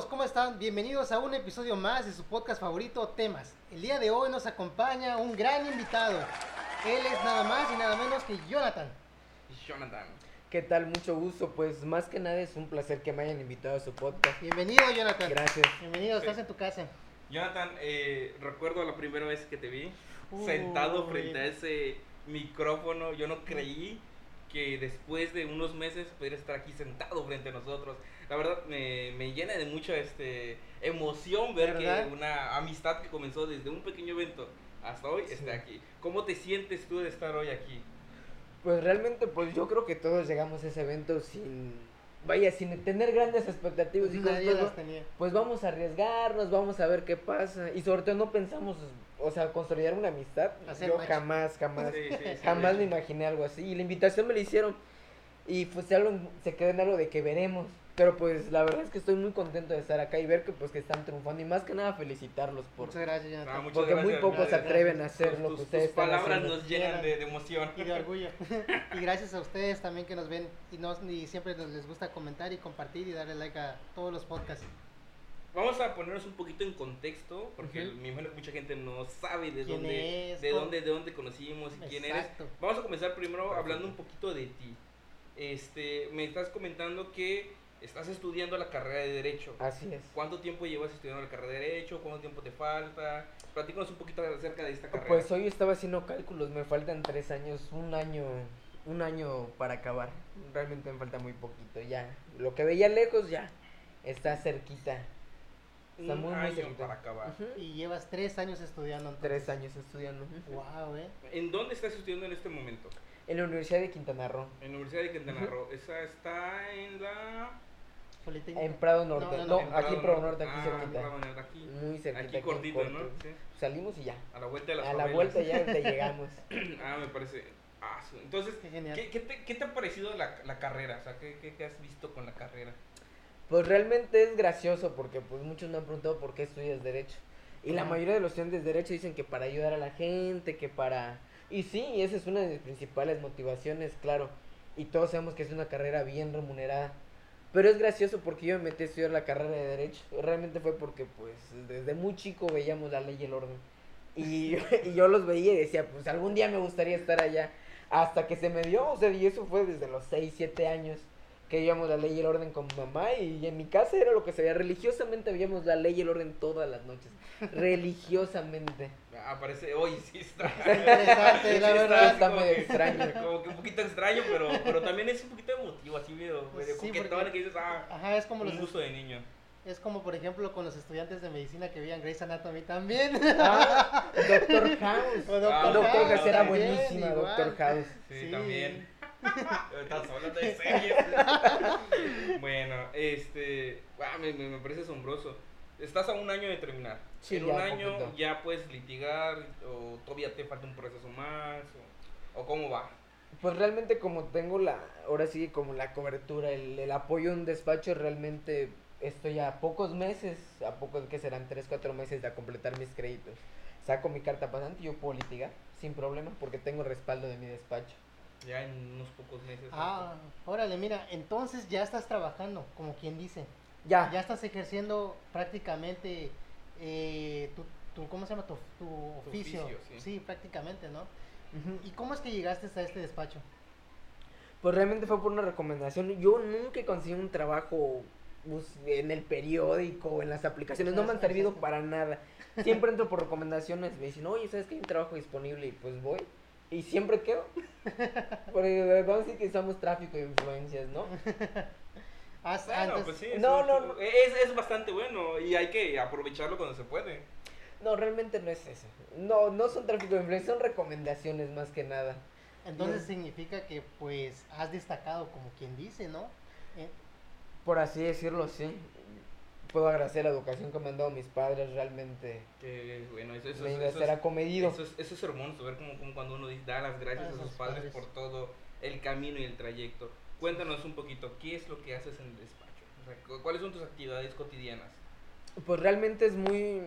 amigos? ¿Cómo están? Bienvenidos a un episodio más de su podcast favorito, Temas. El día de hoy nos acompaña un gran invitado. Él es nada más y nada menos que Jonathan. Jonathan. ¿Qué tal? Mucho gusto. Pues más que nada es un placer que me hayan invitado a su podcast. Bienvenido, Jonathan. Gracias. Bienvenido, estás en tu casa. Jonathan, eh, recuerdo la primera vez que te vi sentado Uy. frente a ese micrófono. Yo no creí que después de unos meses pudiera estar aquí sentado frente a nosotros. La verdad me, me llena de mucha este, emoción ver ¿Verdad? que una amistad que comenzó desde un pequeño evento hasta hoy Sí. está aquí. ¿Cómo te sientes tú de estar hoy aquí? Pues realmente, pues yo creo que todos llegamos a ese evento sin, vaya, sin tener grandes expectativas. Y Nadie pues, las tenía. pues vamos a arriesgarnos, vamos a ver qué pasa. Y sobre todo no pensamos, o sea, consolidar una amistad. Hacer yo match. jamás, jamás, Sí, sí, sí, jamás me imaginé algo así. Y la invitación me la hicieron. Y pues se, hablo- se quedó en algo de que veremos. Pero pues la verdad es que estoy muy contento de estar acá y ver que pues que están triunfando. Y más que nada felicitarlos por... Muchas gracias, Jonathan. Ah, muchas Porque muy gracias, pocos se gracias. atreven a hacer Tus- lo que ustedes tus están palabras haciendo. nos llenan de, de emoción. y de orgullo. y gracias a ustedes también que nos ven y, nos, y siempre nos les gusta comentar y compartir y darle like a todos los podcasts. Vamos a ponernos un poquito en contexto, porque Ujú. me imagino que mucha gente no sabe de ¿Quién dónde, es? de dónde, de dónde conocimos y quién eres. Vamos a comenzar primero Perfecto. hablando un poquito de ti. Este, me estás comentando que estás estudiando la carrera de derecho. Así es. ¿Cuánto tiempo llevas estudiando la carrera de derecho? ¿Cuánto tiempo te falta? Platícanos un poquito acerca de esta carrera. Pues hoy estaba haciendo cálculos, me faltan tres años, un año, un año para acabar. Realmente me falta muy poquito, ya. Lo que veía lejos ya está cerquita. Está un muy, muy año cerquita. para acabar. Y llevas tres años estudiando. entonces. Tres años estudiando. Wow, eh. ¿En dónde estás estudiando en este momento? En la Universidad de Quintana Roo, En la Universidad de Quintana. Roo. Esa está en la... Politécnico. en Prado Norte. No, No, no, en aquí en Prado Norte. Aquí Ah, cerquita. Prado Norte, aquí. Muy cerquita. Aquí cortito. ¿no? Sí. Salimos y ya. A la vuelta de las A la vuelta ya te llegamos. Ah, me parece. Ah, sí. Entonces, Qué genial. ¿qué, qué te, qué te ha parecido la, la carrera? O sea, ¿qué, qué, qué has visto con la carrera? Pues realmente es gracioso porque pues muchos me han preguntado por qué estudias derecho. Y la mayoría de los estudiantes de derecho dicen que para ayudar a la gente, que para... Y sí, esa es una de mis principales motivaciones, claro. Y todos sabemos que es una carrera bien remunerada. Pero es gracioso porque yo me metí a estudiar la carrera de derecho. Realmente fue porque pues desde muy chico veíamos la ley y el orden. Y, y yo los veía y decía, pues algún día me gustaría estar allá. Hasta que se me dio, o sea, y eso fue desde los 6, 7 años que veíamos la ley y el orden con mamá y en mi casa era lo que se veía. Religiosamente veíamos la ley y el orden todas las noches. Religiosamente. Ah, parece, oye, sí está. Interesante, Sí la verdad. Está medio que- extraño. Como que un poquito extraño, pero, pero también es un poquito emotivo, así medio, medio Sí, coquetón, porque- que dices, ah, Ajá, es como los un gusto de niño. es como por ejemplo con los estudiantes de medicina que veían Grey's Anatomy también. Ah, Doctor House. O Doctor Ah, Doctor House House era buenísima, igual. Doctor House. Sí, Sí. también. Estás hablando de series. bueno, este. ah, me, me- me parece asombroso. Estás a un año de terminar. Sí, en un año poquito. ya puedes litigar o todavía te falta un proceso más o, o cómo va. Pues realmente como tengo la, ahora sí como la cobertura, el, el apoyo en un despacho, realmente estoy a pocos meses, a pocos que serán 3, 4 meses de completar mis créditos. Saco mi carta pasante y yo puedo litigar sin problema porque tengo respaldo de mi despacho. Ya en unos pocos meses. Ah, órale, mira, entonces ya estás trabajando, como quien dice. Ya, Ya estás ejerciendo prácticamente eh, tu, tu- ¿cómo se llama? Tu, tu oficio. oficio, sí. prácticamente, ¿no? ¿Y cómo es que llegaste a este despacho? Pues realmente fue por una recomendación. Yo nunca conseguí un trabajo pues, en el periódico o en las aplicaciones. No me han servido para nada. Siempre entro por recomendaciones. Me dicen, oye, ¿sabes que hay un trabajo disponible? Y pues voy. Y siempre quedo. Porque vamos a decir que usamos tráfico de influencias, ¿no? Has- Bueno, antes- pues sí. No, no, no. Es, es bastante bueno y hay que aprovecharlo cuando se puede. No, realmente no es eso. No, no son tráfico de influencias, son recomendaciones más que nada. Entonces No. significa que pues has destacado como quien dice, ¿no? Eh, Por así decirlo, sí. Puedo agradecer la educación que me han dado mis padres, realmente. Que bueno, eso, eso, me eso, iba a eso ser es- acomedido. Eso es, eso es hermoso, ver como, como cuando uno dice, da las gracias A a sus padres, padres. por todo el camino y el trayecto. Cuéntanos un poquito, ¿qué es lo que haces en el despacho? O sea, cu- ¿Cuáles son tus actividades cotidianas? Pues realmente es muy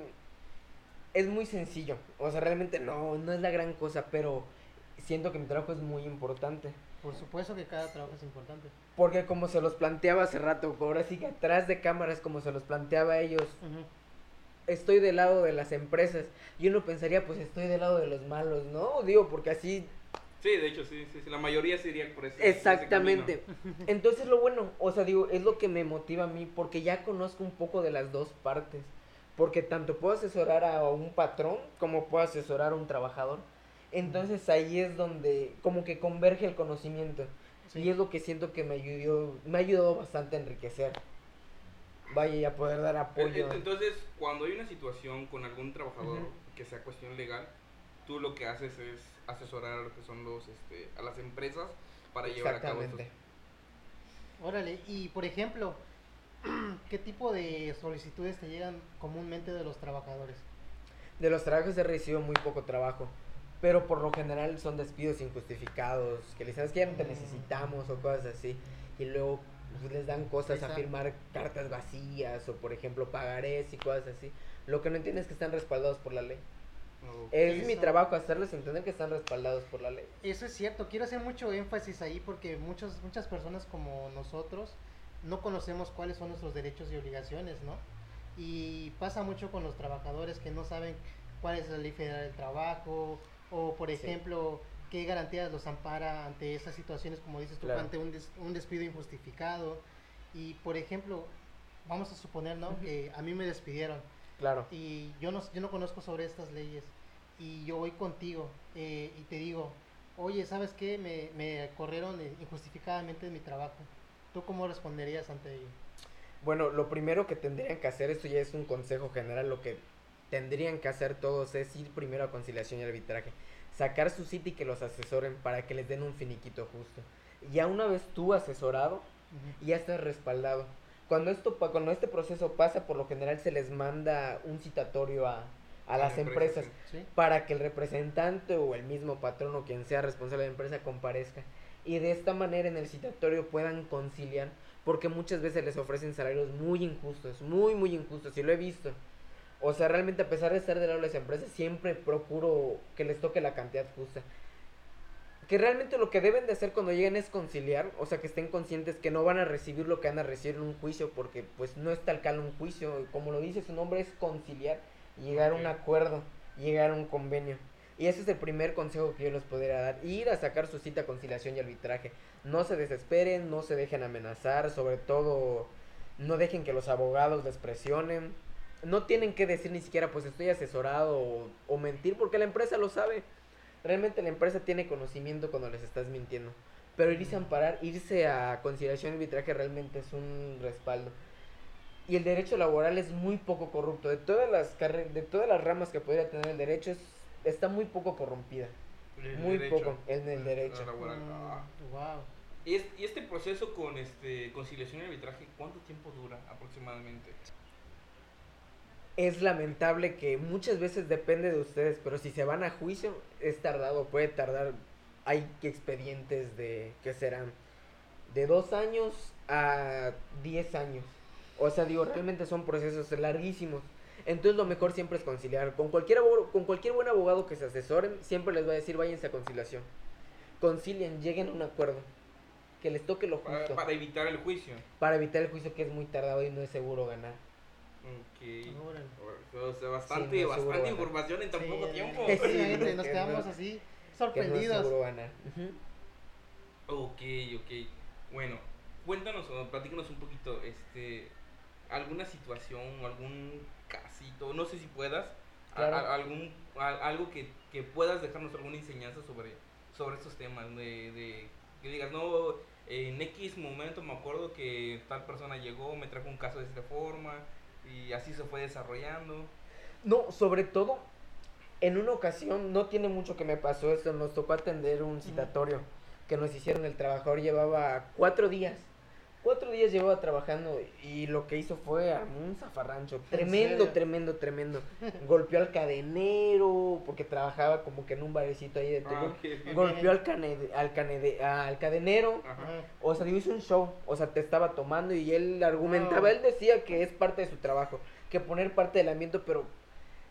es muy sencillo. O sea, realmente no, no es la gran cosa, pero siento que mi trabajo es muy importante. Por supuesto que cada trabajo es importante. Porque como se los planteaba hace rato, ahora sí que atrás de cámaras, como se los planteaba a ellos, estoy del lado de las empresas. Y uno pensaría, pues estoy del lado de los malos, ¿no? Digo, porque así Sí, de hecho, sí, sí, sí, la mayoría se iría por ese ese Exactamente. Entonces lo bueno, o sea, digo, es lo que me motiva a mí porque ya conozco un poco de las dos partes. Porque tanto puedo asesorar a un patrón como puedo asesorar a un trabajador. Entonces ahí es donde como que converge el conocimiento. Sí. Y es lo que siento que me ayudó, me ha ayudado bastante a enriquecer. Vaya, y a poder dar apoyo. En- Entonces, cuando hay una situación con algún trabajador que sea cuestión legal, tú lo que haces es asesorar a lo que son los, este, a las empresas para llevar a cabo estos Exactamente. Órale, y por ejemplo, ¿qué tipo de solicitudes te llegan comúnmente de los trabajadores? De los trabajos he recibido muy poco trabajo, pero por lo general son despidos injustificados, que les sabes que ya no te Mm. necesitamos o cosas así, y luego pues, les dan cosas a Esa- firmar cartas vacías o por ejemplo pagarés y cosas así. Lo que no entienden es que están respaldados por la ley. Ok. Es mi Eso. trabajo hacerles entender que están respaldados por la ley. Eso es cierto, quiero hacer mucho énfasis ahí porque muchos, muchas personas como nosotros no conocemos cuáles son nuestros derechos y obligaciones, ¿no? Y pasa mucho con los trabajadores que no saben cuál es la ley federal del trabajo o, por Sí. ejemplo, qué garantías los ampara ante esas situaciones, como dices tú, Claro. ante un, des- un despido injustificado. Y, por ejemplo, vamos a suponer, ¿no? Que a mí me despidieron Claro. y yo no, yo no conozco sobre estas leyes y yo voy contigo eh, y te digo, oye, ¿sabes qué? Me, me corrieron injustificadamente de mi trabajo. ¿Tú cómo responderías ante ello? Bueno, lo primero que tendrían que hacer, esto ya es un consejo general, lo que tendrían que hacer todos es ir primero a conciliación y arbitraje, sacar su cita y que los asesoren para que les den un finiquito justo. Ya una vez tú asesorado, ya estás respaldado. Cuando esto cuando este proceso pasa, por lo general se les manda un citatorio a, a A la las empresa, empresas para que el representante o el mismo patrón o quien sea responsable de la empresa comparezca y de esta manera en el citatorio puedan conciliar porque muchas veces les ofrecen salarios muy injustos, muy muy injustos y lo he visto. O sea, realmente a pesar de estar del lado de las empresas siempre procuro que les toque la cantidad justa. Que realmente lo que deben de hacer cuando lleguen es conciliar, o sea, que estén conscientes que no van a recibir lo que van a recibir en un juicio porque pues no es tal cal un juicio, como lo dice su nombre es conciliar llegar a un acuerdo, llegar a un convenio. Y ese es el primer consejo que yo les podría dar, ir a sacar su cita conciliación y arbitraje. No se desesperen, no se dejen amenazar, sobre todo no dejen que los abogados les presionen. No tienen que decir ni siquiera pues estoy asesorado o, o mentir porque la empresa lo sabe. Realmente la empresa tiene conocimiento cuando les estás mintiendo. Pero irse a amparar, irse a conciliación y arbitraje realmente es un respaldo. Y el derecho laboral es muy poco corrupto. De todas las carre- de todas las ramas que podría tener el derecho es, está muy poco corrompida. El Muy derecho. poco en el derecho. laboral. Ah. wow. Y, es- y este proceso con este conciliación y arbitraje, ¿cuánto tiempo dura aproximadamente? Es lamentable que muchas veces depende de ustedes, pero si se van a juicio es tardado, puede tardar. Hay expedientes de que serán de dos años a 10 años. O sea, digo, realmente son procesos larguísimos. Entonces lo mejor siempre es conciliar. Con cualquier, abogado, con cualquier buen abogado que se asesoren, siempre les va a decir váyanse a conciliación. Concilien, lleguen a un acuerdo. Que les toque lo Para, justo. para evitar el juicio. Para evitar el juicio que es muy tardado y no es seguro ganar. Ok. Órale. O sea, bastante, Sí, no seguro bastante información en tan Sí, poco tiempo. efectivamente, Sí, nos que quedamos no- así no sorprendidos. ganar. Ujú. Ok, ok. Bueno, cuéntanos o platícanos un poquito, este, alguna situación, algún casito, no sé si puedas, a- Claro. a- algún, a- algo que, que puedas dejarnos alguna enseñanza sobre, sobre estos temas, de, de que digas, no, en X momento me acuerdo que tal persona llegó, me trajo un caso de esta forma y así se fue desarrollando. No, sobre todo, en una ocasión, no tiene mucho que me pasó esto, nos tocó atender un citatorio que nos hicieron, el trabajador llevaba cuatro días. Cuatro días llevaba trabajando y lo que hizo fue armó un zafarrancho. Tremendo, tremendo, tremendo. Golpeó al cadenero porque trabajaba como que en un barecito ahí de Ah. Golpeó al, cane- al, canede- al cadenero. Ajá. O sea, hizo un show, o sea, te estaba tomando y él argumentaba, él decía que es parte de su trabajo, que poner parte del ambiente, pero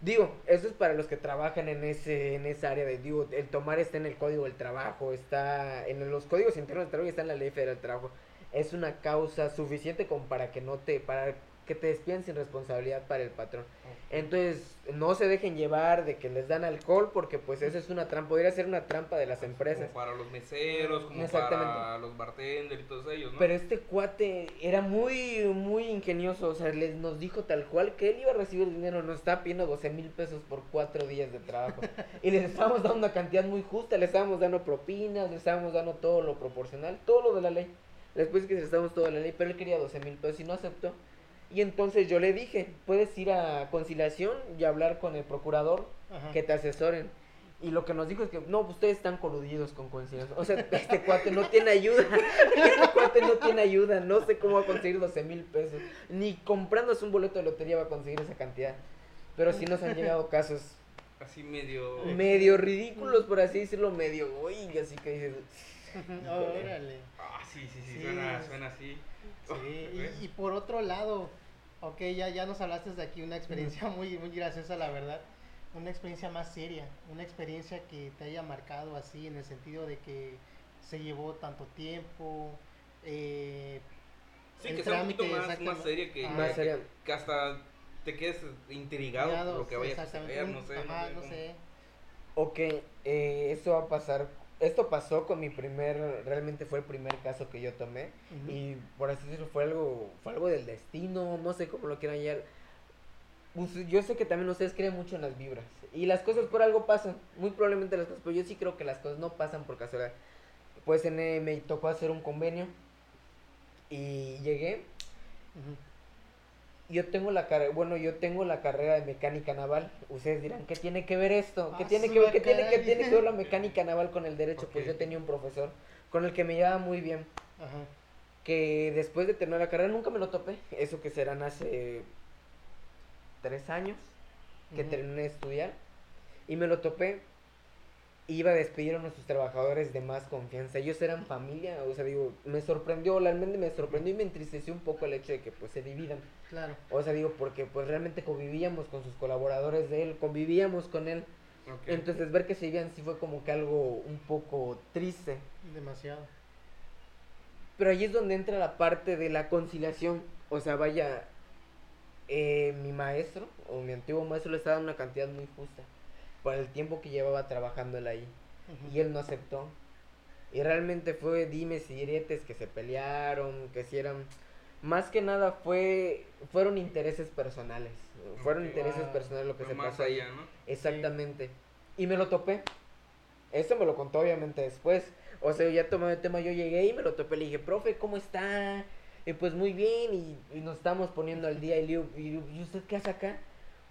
Digo, eso es para los que trabajan en ese en esa área de digo, el tomar está en el código del trabajo, está en los códigos internos del trabajo y está en la ley federal del trabajo. Es una causa suficiente como para que no te para que te despidan sin responsabilidad para el patrón. Entonces, no se dejen llevar de que les dan alcohol porque pues eso es una trampa, podría ser una trampa de las empresas. Como para los meseros, como para los bartenders y todos ellos, ¿no? Pero este cuate era muy, muy ingenioso, o sea, les, nos dijo tal cual que él iba a recibir el dinero, nos estaba pidiendo 12 mil pesos por cuatro días de trabajo. y les estábamos dando una cantidad muy justa, le estábamos dando propinas, le estábamos dando todo lo proporcional, todo lo de la ley. Después que todo de la ley, pero él quería 12 mil pesos y no aceptó. Y entonces yo le dije, puedes ir a conciliación y hablar con el procurador Ajá. que te asesoren. Y lo que nos dijo es que, no, pues, ustedes están coludidos con conciliación. O sea, este cuate no tiene ayuda. Este cuate no tiene ayuda. No sé cómo va a conseguir 12 mil pesos. Ni comprándose un boleto de lotería va a conseguir esa cantidad. Pero sí nos han llegado casos Así medio... medio ridículos, por así decirlo, medio, uy, así que dices, Órale. Ah, sí, sí, sí, Sí. suena, suena así. Sí, y, y por otro lado, ok, ya, ya nos hablaste de aquí una experiencia muy, muy graciosa, la verdad. Una experiencia más seria, una experiencia que te haya marcado así, en el sentido de que se llevó tanto tiempo. Eh, Sí, el que sea un poquito más, exacto. más seria que, más que- seria. que hasta te quedes intrigado por lo que vayas a un- no sé. Ajá, no cómo. sé. Ok, eh, esto va a pasar. Esto pasó con mi primer, realmente fue el primer caso que yo tomé. Y por así decirlo, fue algo, fue algo del destino, no sé cómo lo quieran llamar. Us- Yo sé que también ustedes creen mucho en las vibras. Y las cosas por algo pasan. Muy probablemente las cosas, pero yo sí creo que las cosas no pasan por casualidad. Pues en, eh, me tocó hacer un convenio. Y llegué. Ujú. Yo tengo la carrera, bueno, yo tengo la carrera de mecánica naval. Ustedes dirán, ¿qué tiene que ver esto? ¿Qué Ah, tiene que ver, qué tiene, qué tiene que ver la mecánica naval con el derecho? Pues yo tenía un profesor con el que me llevaba muy bien. Ajá. Que después de terminar la carrera nunca me lo topé. Eso que serán hace tres años que terminé de estudiar. Y me lo topé. Iba a despedir a nuestros trabajadores de más confianza. Ellos eran familia. O sea, digo, me sorprendió, realmente me sorprendió y me entristeció un poco el hecho de que pues se dividan. Claro. O sea, digo, porque pues realmente convivíamos con sus colaboradores de él, convivíamos con él. Entonces ver que se iban sí fue como que algo un poco triste. Demasiado. Pero ahí es donde entra la parte de la conciliación. O sea, vaya, eh, mi maestro o mi antiguo maestro le estaba dando una cantidad muy justa por el tiempo que llevaba trabajando él ahí. Y él no aceptó. Y realmente fue dimes y diretes que se pelearon, que si eran... Más que nada fue fueron intereses personales. Fueron intereses Wow. personales lo que se más pasó allá, ¿no? Exactamente. Y me lo topé. Eso me lo contó obviamente después. O sea, ya tomé el tema, yo llegué y me lo topé. Le dije, profe, ¿cómo está? Y pues muy bien, y, y nos estamos poniendo al día. Y le digo, "¿Y- ¿y usted qué hace acá?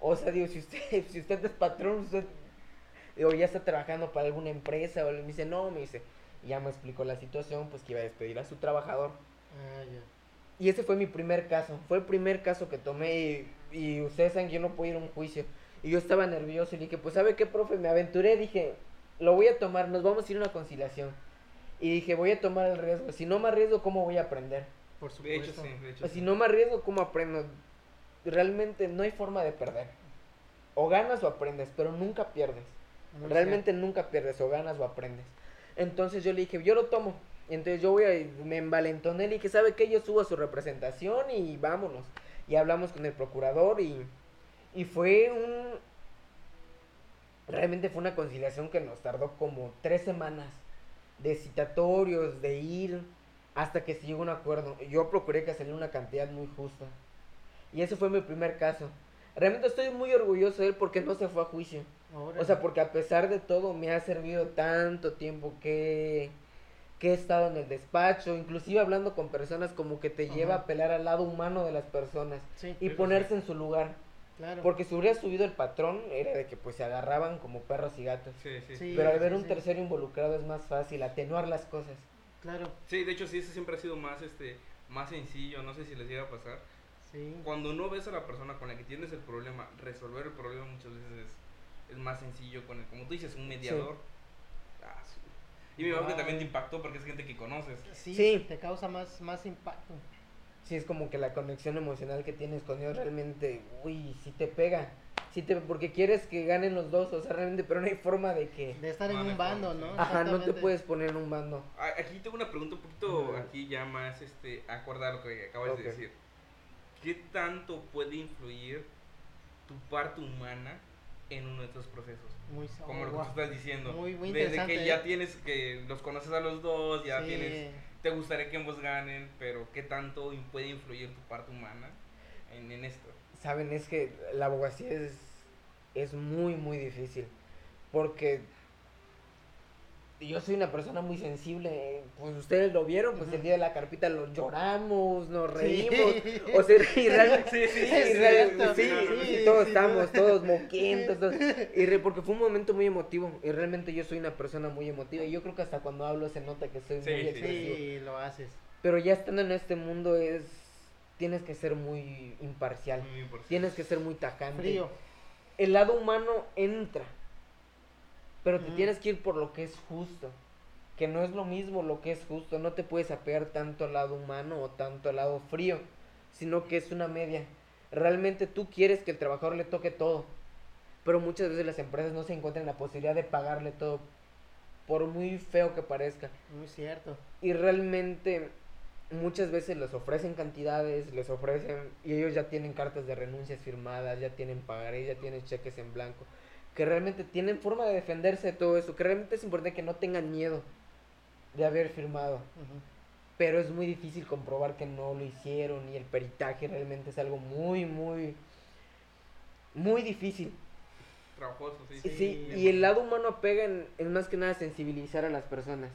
O sea, digo, si usted, si usted es patrón, usted digo, ya está trabajando para alguna empresa. O le- me dice, no, me dice. Y ya me explicó la situación, pues que iba a despedir a su trabajador. Ah, ya. Y ese fue mi primer caso. Fue el primer caso que tomé. Y, y ustedes saben que yo no puedo ir a un juicio. Y yo estaba nervioso. Y dije, pues, ¿sabe qué, profe? Me aventuré. Dije, lo voy a tomar. Nos vamos a ir a una conciliación. Y dije, voy a tomar el riesgo. Si no me arriesgo, ¿cómo voy a aprender? Por De supuesto. hecho, sí, de hecho. Pues, Si sí. no me arriesgo, ¿cómo aprendo? Realmente no hay forma de perder. O ganas o aprendes, pero nunca pierdes. Muy Realmente nunca pierdes, o ganas o aprendes. Entonces yo le dije, yo lo tomo. Entonces yo voy a, me envalentoné, le dije, ¿sabe qué? Yo subo a su representación y vámonos. Y hablamos con el procurador y, y fue un... Realmente fue una conciliación que nos tardó como tres semanas de citatorios, de ir, hasta que se llegó a un acuerdo. Yo procuré que saliera una cantidad muy justa. Y ese fue mi primer caso. Realmente estoy muy orgulloso de él porque no se fue a juicio. Órale. O sea, porque a pesar de todo me ha servido tanto tiempo que, que he estado en el despacho, inclusive hablando con personas como que te lleva a pelar al lado humano de las personas Sí, y Eso ponerse sí. en su lugar. claro. Porque si hubiera subido el patrón era de que pues se agarraban como perros y gatos. Sí, sí. Sí. Pero al ver sí, un sí. tercero involucrado es más fácil atenuar las cosas. Claro. Sí, de hecho, sí, ese siempre ha sido más, este, más sencillo. No sé si les llega a pasar. Sí. Cuando no ves a la persona con la que tienes el problema, resolver el problema muchas veces es, es más sencillo con el, como tú dices, un mediador. Ah, sí. Y me imagino que Wow. también te impactó porque es gente que conoces. Sí, Sí. te causa más, más impacto. Sí, es como que la conexión emocional que tienes con Dios realmente, uy, sí te pega. Sí te, porque quieres que ganen los dos, o sea, realmente, pero no hay forma de que... De estar en No, un bando, forma, ¿no? Ajá, no te puedes poner en un bando. Aquí tengo una pregunta un poquito, aquí ya más, este, acorde a lo que acabas de decir. ¿Qué tanto puede influir tu parte humana en uno de estos procesos? Muy, Como lo que tú estás diciendo. Muy- muy Desde que ya tienes, que los conoces a los dos, ya Sí. tienes, te gustaría que ambos ganen, pero ¿qué tanto puede influir tu parte humana en, en esto? Saben, es que la abogacía es, es muy, muy difícil. Porque yo soy una persona muy sensible. Pues ustedes lo vieron, pues el día de la carpita lo lloramos, nos Sí. reímos. O sea, y realmente. Sí, sí, sí, sí, sí, sí, sí, todos sí, estamos, sí. todos moquientos. todos- y re- porque fue un momento muy emotivo. Y realmente yo soy una persona muy emotiva. Y yo creo que hasta cuando hablo se nota que soy Sí, muy sí. expresivo. Sí, lo haces. Pero ya estando en este mundo es. Tienes que ser muy imparcial. Muy importante. Tienes que ser muy tajante. Frío. El lado humano entra. Pero te tienes que ir por lo que es justo. Que no es lo mismo lo que es justo. No te puedes apegar tanto al lado humano o tanto al lado frío. Sino que es una media. Realmente tú quieres que el trabajador le toque todo. Pero muchas veces las empresas no se encuentran en la posibilidad de pagarle todo. Por muy feo que parezca. Muy cierto. Y realmente muchas veces les ofrecen cantidades, les ofrecen y ellos ya tienen cartas de renuncias firmadas, ya tienen pagarés, ya tienen cheques en blanco, que realmente tienen forma de defenderse de todo eso, que realmente es importante que no tengan miedo de haber firmado, pero es muy difícil comprobar que no lo hicieron y el peritaje realmente es algo muy, muy, muy difícil. Trabajoso, sí. Sí, Sí. y el lado humano apega en, en más que nada sensibilizar a las personas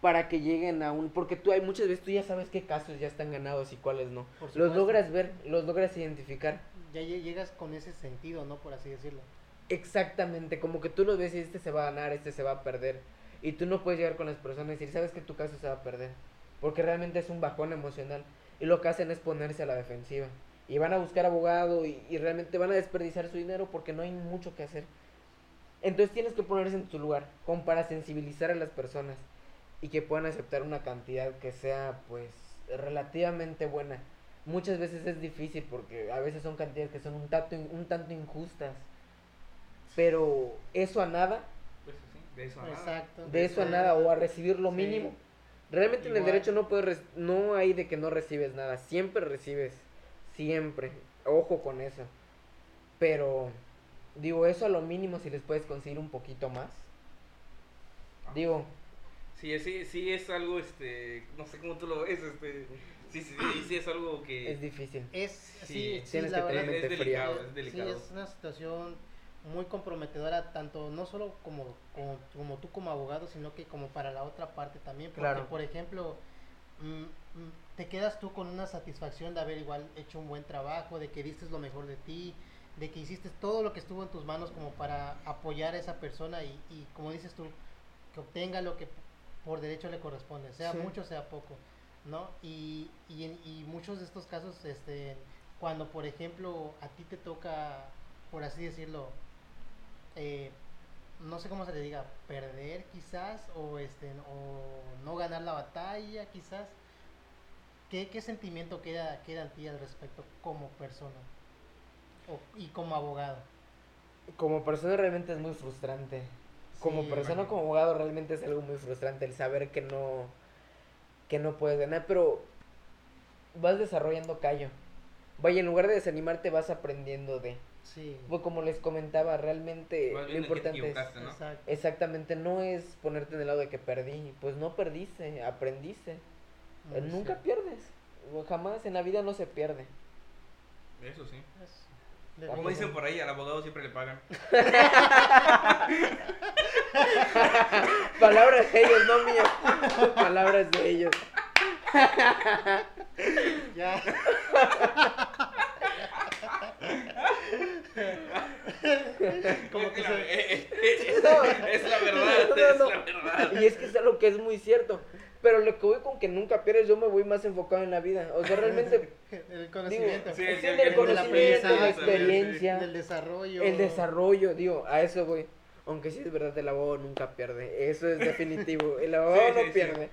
para que lleguen a un... Porque tú hay muchas veces, tú ya sabes qué casos ya están ganados y cuáles no. Los logras ver, los logras identificar. Ya lle- llegas con ese sentido, ¿no? Por así decirlo. Exactamente, como que tú los ves y este se va a ganar, este se va a perder. Y tú no puedes llegar con las personas y decir, sabes que tu caso se va a perder. Porque realmente es un bajón emocional. Y lo que hacen es ponerse a la defensiva. Y van a buscar abogado y, y realmente van a desperdiciar su dinero porque no hay mucho que hacer. Entonces tienes que ponerse en tu lugar, como para sensibilizar a las personas y que puedan aceptar una cantidad que sea pues relativamente buena. Muchas veces es difícil porque a veces son cantidades que son un tanto, un tanto injustas. Pero eso a nada, Pues sí, de eso a nada. Exacto. de eso a nada o a recibir lo Sí. mínimo. Realmente en el derecho no puedes no hay de que no recibes nada, siempre recibes, siempre. Ojo con eso. Pero digo, eso a lo mínimo si les puedes conseguir un poquito más. Ah. Digo, Sí, sí, sí es algo, este, no sé cómo tú lo ves, este, sí, sí, sí, sí es algo que es difícil. Es, Sí, sí, sí, tienes la que verdad. tener es mente delicado, fría. es Sí, delicado. es una situación muy comprometedora, tanto no solo como, como, como tú como abogado, sino que como para la otra parte también. Porque, Claro. por ejemplo, mm, mm, te quedas tú con una satisfacción de haber igual hecho un buen trabajo, de que diste lo mejor de ti, de que hiciste todo lo que estuvo en tus manos como para apoyar a esa persona y, y como dices tú, que obtenga lo que por derecho le corresponde, sea Sí. mucho, sea poco, ¿no? Y, y, y muchos de estos casos, este, cuando por ejemplo a ti te toca, por así decirlo, eh, no sé cómo se le diga, perder quizás, o, este, o no ganar la batalla quizás, ¿qué, qué sentimiento queda, queda en ti al respecto como persona o- y como abogado? Como persona realmente es muy frustrante. Como Sí. persona, como abogado, realmente es algo muy frustrante el saber que no, que no puedes ganar, pero vas desarrollando callo. Vaya, en lugar de desanimarte, vas aprendiendo de. Sí, Pues como les comentaba, realmente lo importante es... Exactamente, no es ponerte en el lado de que perdí. Pues no perdiste, aprendiste. Eh, Nunca cierto. pierdes. O Jamás en la vida no se pierde. Eso sí. Como dicen por ahí, al abogado siempre le pagan. Palabras de ellos, no mías. Palabras de ellos. Ya. Como que La- se- eh, eh, eh, No. Es la verdad, No, es no. la verdad. Y es que es algo que es muy cierto. Pero lo que voy con que nunca pierdes, yo me voy más enfocado en la vida. O sea, realmente el conocimiento, Sí, es sí, el del el conocimiento, la aprendizaje, experiencia, del desarrollo. el desarrollo, digo, a eso voy. Aunque sí es verdad, el abogado nunca pierde. Eso es definitivo. El abogado Sí, sí, no sí. pierde.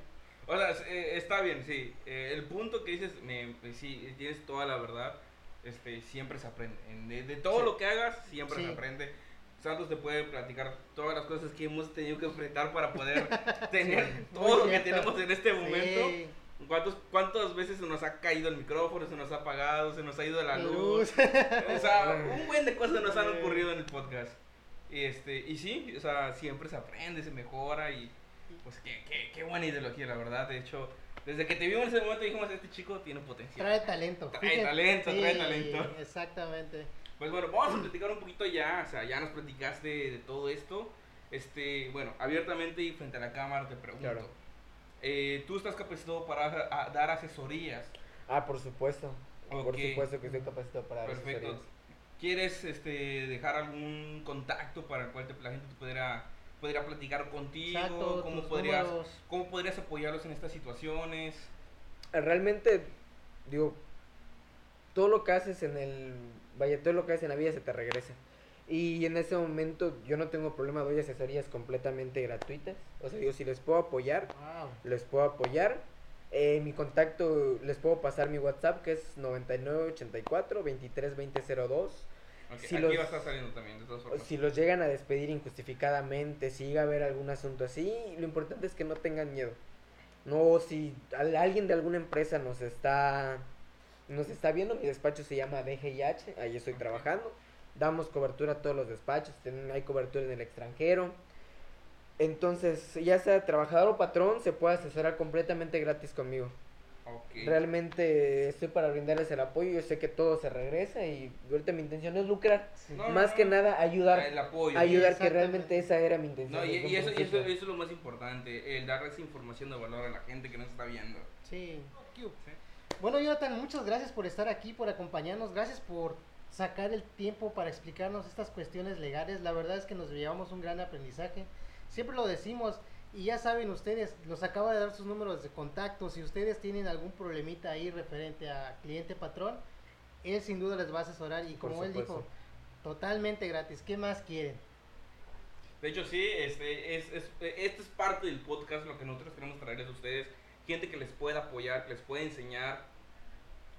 O sea, eh, está bien, sí. Eh, el punto que dices, me, me- sí, tienes toda la verdad. este, siempre se aprende. En- De, de todo Sí. lo que hagas, siempre Sí. se aprende. Santos te puede platicar todas las cosas que hemos tenido que enfrentar para poder tener Sí, todo lo que tenemos en este momento. Sí, ¿Cuántos, ¿Cuántas veces se nos ha caído el micrófono, se nos ha apagado, se nos ha ido la luz? luz. O sea, un buen de cosas nos han ocurrido en el podcast. Y, este, y sí, o sea, siempre se aprende, se mejora y pues qué, qué, qué buena ideología, la verdad. De hecho, desde que te vimos en ese momento dijimos, este chico tiene potencial. Trae talento. Trae fíjate. talento, trae talento. Exactamente. Pues bueno, vamos a platicar un poquito ya, o sea, ya nos platicaste de todo esto. Este, bueno, abiertamente y frente a la cámara te pregunto. Claro. eh, ¿Tú estás capacitado para a- dar asesorías? Ah, por supuesto. Por supuesto que estoy capacitado para dar Perfecto. asesorías. ¿Quieres este, dejar algún contacto para el cual te, la gente te pudiera, pudiera platicar contigo? Exacto. ¿Cómo, podrías, números. ¿Cómo podrías apoyarlos en estas situaciones? Realmente, digo, todo lo que haces en el. Vaya, todo lo que haces en la vida se te regresa. Y en ese momento yo no tengo problema, doy asesorías completamente gratuitas. O sea, digo, si les puedo apoyar, Wow. les puedo apoyar. Eh, mi contacto, les puedo pasar mi WhatsApp que es 9984 232002. Si aquí los- va a estar saliendo también, de todas formas. Si los llegan a despedir injustificadamente, si llega a haber algún asunto así, lo importante es que no tengan miedo. No, si al- alguien de alguna empresa nos está nos está viendo, mi despacho se llama DGIH, ahí estoy trabajando. Damos cobertura a todos los despachos, hay cobertura en el extranjero. Entonces, ya sea trabajador o patrón, se puede asesorar completamente gratis conmigo. Ok. Realmente estoy para brindarles el apoyo, yo sé que todo se regresa y ahorita mi intención es lucrar. Sí. No, Más que nada ayudar El apoyo. ayudar que realmente esa era mi intención. No, y, y eso, y eso, eso es lo más importante, el dar esa información de valor a la gente que nos está viendo. Sí. Bueno, Jonathan, muchas gracias por estar aquí, por acompañarnos. Gracias por sacar el tiempo para explicarnos estas cuestiones legales. La verdad es que nos llevamos un gran aprendizaje. Siempre lo decimos y ya saben ustedes, nos acaba de dar sus números de contacto. Si ustedes tienen algún problemita ahí referente a cliente patrón, él sin duda les va a asesorar y como él dijo, totalmente gratis. ¿Qué más quieren? De hecho, sí, este es, es, esto es parte del podcast, lo que nosotros queremos traerles a ustedes. Gente que les pueda apoyar, que les pueda enseñar.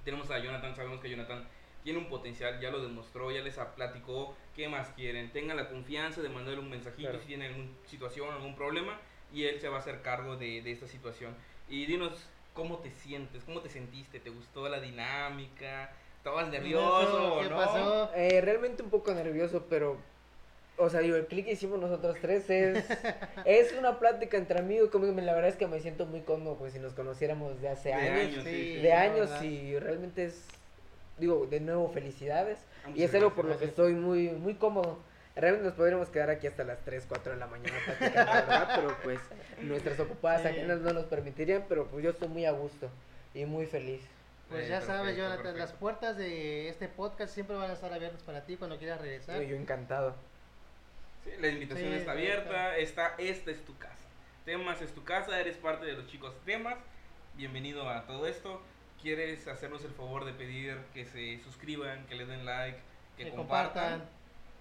Tenemos a Jonathan, sabemos que Jonathan tiene un potencial, ya lo demostró, ya les platicó. ¿Qué más quieren? Tengan la confianza de mandarle un mensajito Claro. si tienen alguna situación, algún problema, y él se va a hacer cargo de, de esta situación. Y dinos cómo te sientes, cómo te sentiste, ¿te gustó la dinámica? ¿Estabas nervioso o ¿Qué no? pasó? Eh, realmente un poco nervioso, pero. O sea, digo, el clic que hicimos nosotros tres es. es una plática entre amigos. Como la verdad es que me siento muy cómodo, pues si nos conociéramos de hace De años. años, sí, sí. De la años y realmente es. Digo, de nuevo, felicidades. Muchas Y es algo gracias. por lo que estoy muy, muy cómodo. Realmente nos podríamos quedar aquí hasta las 3, 4 de la mañana platicando, ¿verdad? Pero pues nuestras ocupadas Sí. ajenas no nos permitirían, pero pues yo estoy muy a gusto y muy feliz. Pues ya sabes, Jonathan, perfecto. las puertas de este podcast siempre van a estar abiertas para ti cuando quieras regresar. Yo, yo encantado. Sí, la invitación Sí, está abierta, está, esta es tu casa. Temas es tu casa, eres parte de los chicos Temas. Bienvenido a todo esto. ¿Quieres hacernos el favor de pedir que se suscriban, que le den like, que, Que compartan? compartan.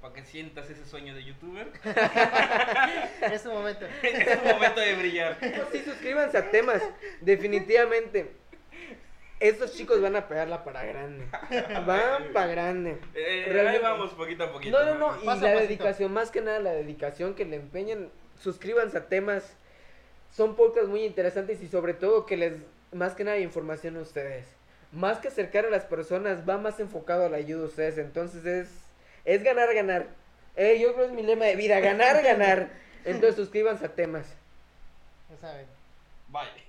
Para que sientas ese sueño de youtuber. En este momento. es el momento de brillar. Sí, suscríbanse a temas. Definitivamente. Estos chicos van a pegarla para grande. Van para grande. Eh, ahí Realmente. vamos poquito a poquito. No, no, no. Y Paso la dedicación, más que nada la dedicación que le empeñan. Suscríbanse a temas. Son podcasts muy interesantes y sobre todo que les, más que nada, información a ustedes. Más que acercar a las personas, va más enfocado a la ayuda a ustedes. Entonces es, es ganar, ganar. Eh, yo creo que es mi lema de vida, ganar, ganar. Entonces suscríbanse a temas. Ya saben. Bye.